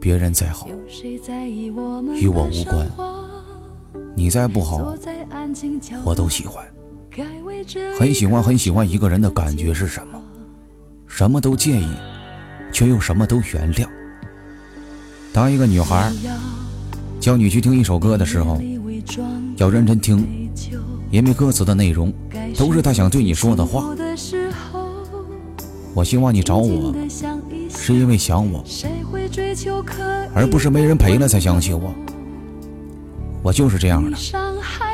别人再好，与我无关。你再不好，我都喜欢。很喜欢很喜欢一个人的感觉是什么？什么都介意，却又什么都原谅。当一个女孩叫你去听一首歌的时候，要认真听，因为歌词的内容都是她想对你说的话。我希望你找我，是因为想我，而不是没人陪了才想起我。我就是这样的，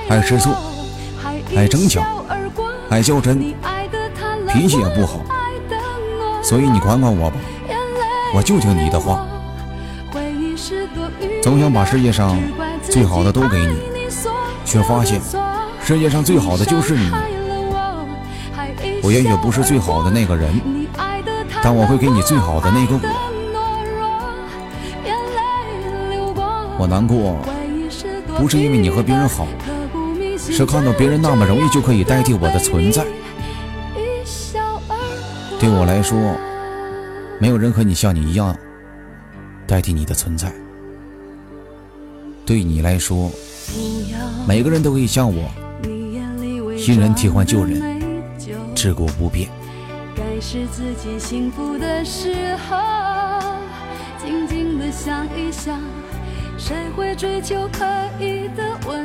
爱吃醋，爱争抢，爱较真，脾气也不好。所以你管管我吧，我就听你的话。总想把世界上最好的都给你，却发现世界上最好的就是你。我也许不是最好的那个人，但我会给你最好的那个我。我难过。不是因为你和别人好，是看到别人那么容易就可以代替我的存在。对我来说，没有人和你像你一样代替你的存在。对你来说，每个人都可以像我，新人替换旧人，自古不变。该是自己幸福的时候，静静的想一想。谁会追求可以的温